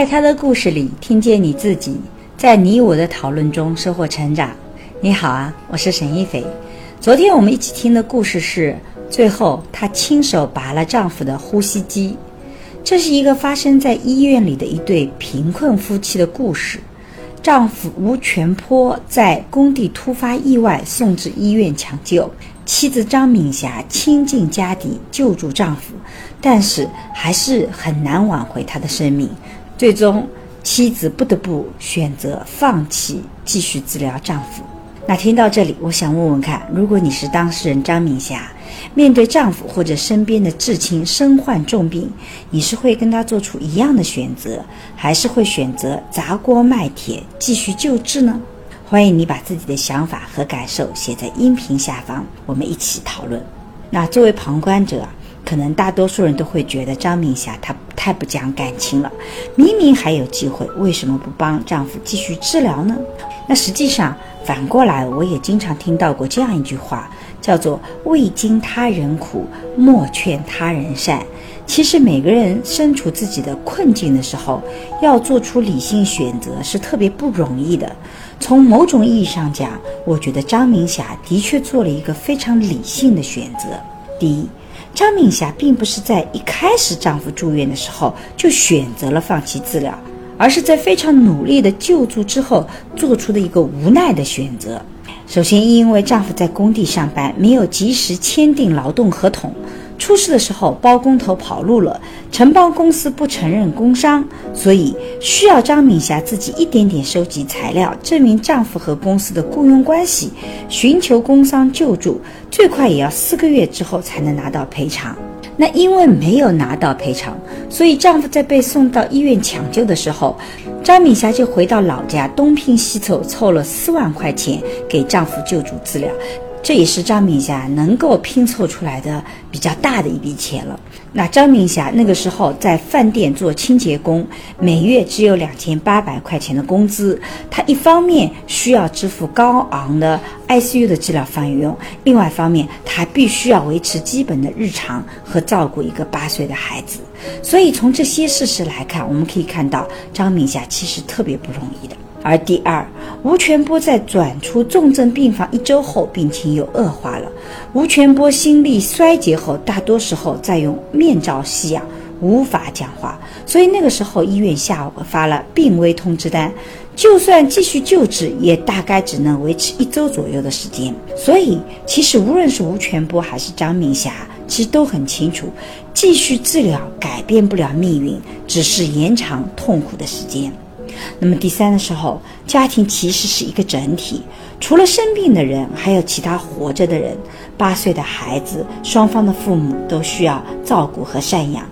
在他的故事里，听见你自己，在你我的讨论中收获成长。你好啊，我是沈一斐。昨天我们一起听的故事是，最后她亲手拔了丈夫的呼吸机。这是一个发生在医院里的一对贫困夫妻的故事。丈夫吴全坡在工地突发意外，送至医院抢救。妻子张敏霞倾尽家底救助丈夫，但是还是很难挽回他的生命。最终，妻子不得不选择放弃继续治疗丈夫。那听到这里，我想问问看，如果你是当事人张敏霞，面对丈夫或者身边的至亲身患重病，你是会跟他做出一样的选择，还是会选择砸锅卖铁继续救治呢？欢迎你把自己的想法和感受写在音频下方，我们一起讨论。那作为旁观者，可能大多数人都会觉得张敏霞她太不讲感情了，明明还有机会，为什么不帮丈夫继续治疗呢？那实际上。反过来，我也经常听到过这样一句话，叫做“未经他人苦，莫劝他人善”。其实每个人身处自己的困境的时候，要做出理性选择是特别不容易的。从某种意义上讲，我觉得张明霞的确做了一个非常理性的选择。第一，张敏霞并不是在一开始丈夫住院的时候就选择了放弃治疗。而是在非常努力的救助之后做出的一个无奈的选择。首先，因为丈夫在工地上班，没有及时签订劳动合同，出事的时候包工头跑路了，承包公司不承认工伤，所以需要张敏霞自己一点点收集材料，证明丈夫和公司的雇佣关系，寻求工伤救助，最快也要四个月之后才能拿到赔偿。那因为没有拿到赔偿，所以丈夫在被送到医院抢救的时候，张敏霞就回到老家东拼西凑，凑了四万块钱给丈夫救助治疗。这也是张敏霞能够拼凑出来的比较大的一笔钱了。那张敏霞那个时候在饭店做清洁工，每月只有两千八百块钱的工资。她一方面需要支付高昂的 ICU 的治疗费用，另外一方面她还必须要维持基本的日常和照顾一个八岁的孩子。所以从这些事实来看，我们可以看到张敏霞其实特别不容易的。而第二，吴全波在转出重症病房一周后，病情又恶化了。吴全波心力衰竭后，大多时候在用面罩吸氧，无法讲话，所以那个时候医院下发了病危通知单。就算继续救治，也大概只能维持一周左右的时间。所以，其实无论是吴全波还是张明霞，其实都很清楚，继续治疗改变不了命运，只是延长痛苦的时间。那么第三的时候，家庭其实是一个整体，除了生病的人，还有其他活着的人。八岁的孩子，双方的父母都需要照顾和赡养。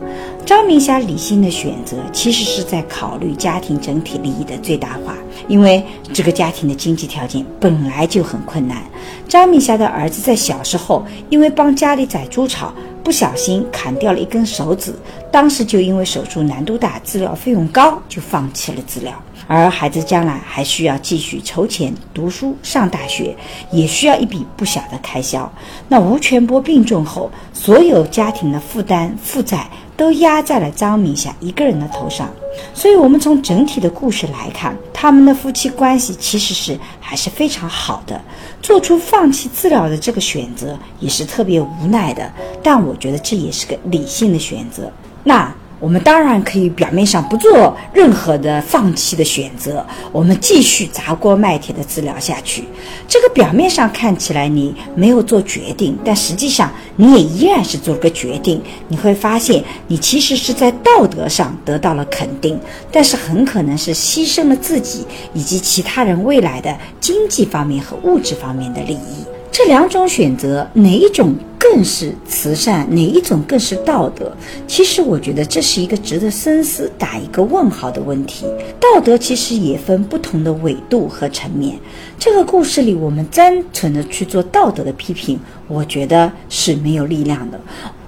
张明霞理性的选择，其实是在考虑家庭整体利益的最大化，因为这个家庭的经济条件本来就很困难。张明霞的儿子在小时候，因为帮家里宰猪草。不小心砍掉了一根手指，当时就因为手术难度大、治疗费用高，就放弃了治疗。而孩子将来还需要继续筹钱读书、上大学，也需要一笔不小的开销。那吴全波病重后，所有家庭的负担、负债都压在了张敏霞一个人的头上。所以，我们从整体的故事来看，他们的夫妻关系其实是还是非常好的。做出放弃治疗的这个选择，也是特别无奈的。但我觉得这也是个理性的选择。那。我们当然可以表面上不做任何的放弃的选择，我们继续砸锅卖铁的治疗下去。这个表面上看起来你没有做决定，但实际上你也依然是做了个决定。你会发现，你其实是在道德上得到了肯定，但是很可能是牺牲了自己以及其他人未来的经济方面和物质方面的利益。这两种选择，哪一种？更是慈善，哪一种更是道德？其实我觉得这是一个值得深思、打一个问号的问题。道德其实也分不同的纬度和层面。这个故事里，我们单纯的去做道德的批评，我觉得是没有力量的。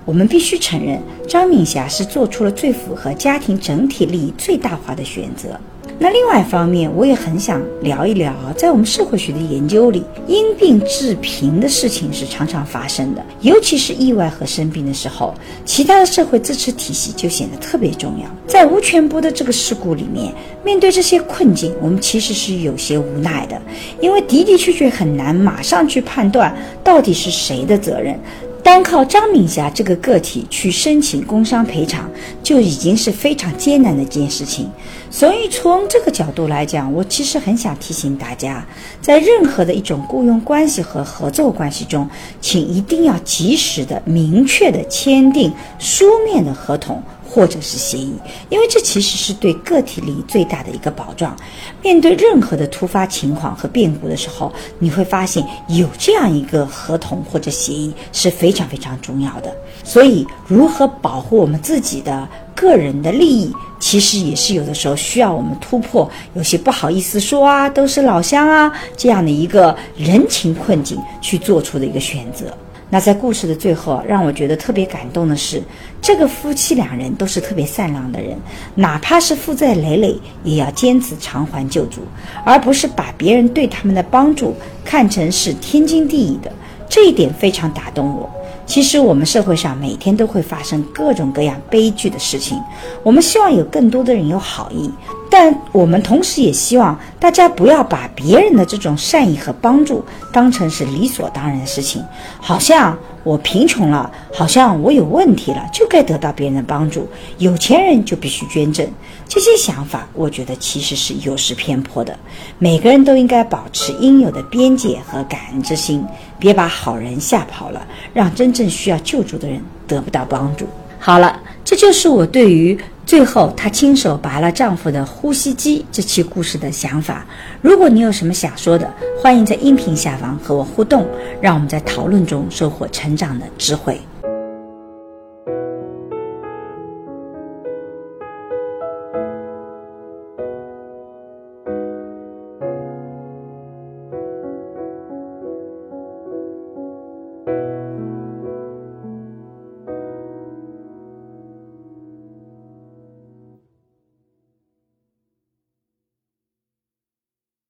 我们必须承认，张敏霞是做出了最符合家庭整体利益最大化的选择。那另外一方面，我也很想聊一聊，在我们社会学的研究里，因病致贫的事情是常常发生的，尤其是意外和生病的时候，其他的社会支持体系就显得特别重要。在无权波的这个事故里面，面对这些困境，我们其实是有些无奈的，因为的的确确很难马上去判断到底是谁的责任。单靠张敏霞这个个体去申请工伤赔偿，就已经是非常艰难的一件事情。所以从这个角度来讲，我其实很想提醒大家，在任何的一种雇佣关系和合作关系中，请一定要及时的、明确的签订书面的合同。或者是协议，因为这其实是对个体利益最大的一个保障。面对任何的突发情况和变故的时候，你会发现有这样一个合同或者协议是非常非常重要的。所以，如何保护我们自己的个人的利益，其实也是有的时候需要我们突破有些不好意思说啊，都是老乡啊这样的一个人情困境去做出的一个选择。那在故事的最后，让我觉得特别感动的是，这个夫妻两人都是特别善良的人，哪怕是负债累累，也要坚持偿还救助，而不是把别人对他们的帮助看成是天经地义的。这一点非常打动我。其实我们社会上每天都会发生各种各样悲剧的事情，我们希望有更多的人有好意，但我们同时也希望大家不要把别人的这种善意和帮助当成是理所当然的事情，好像。我贫穷了，好像我有问题了，就该得到别人的帮助。有钱人就必须捐赠，这些想法，我觉得其实是有失偏颇的。每个人都应该保持应有的边界和感恩之心，别把好人吓跑了，让真正需要救助的人得不到帮助。好了，这就是我对于。最后，她亲手拔了丈夫的呼吸机。这期故事的想法，如果你有什么想说的，欢迎在音频下方和我互动，让我们在讨论中收获成长的智慧。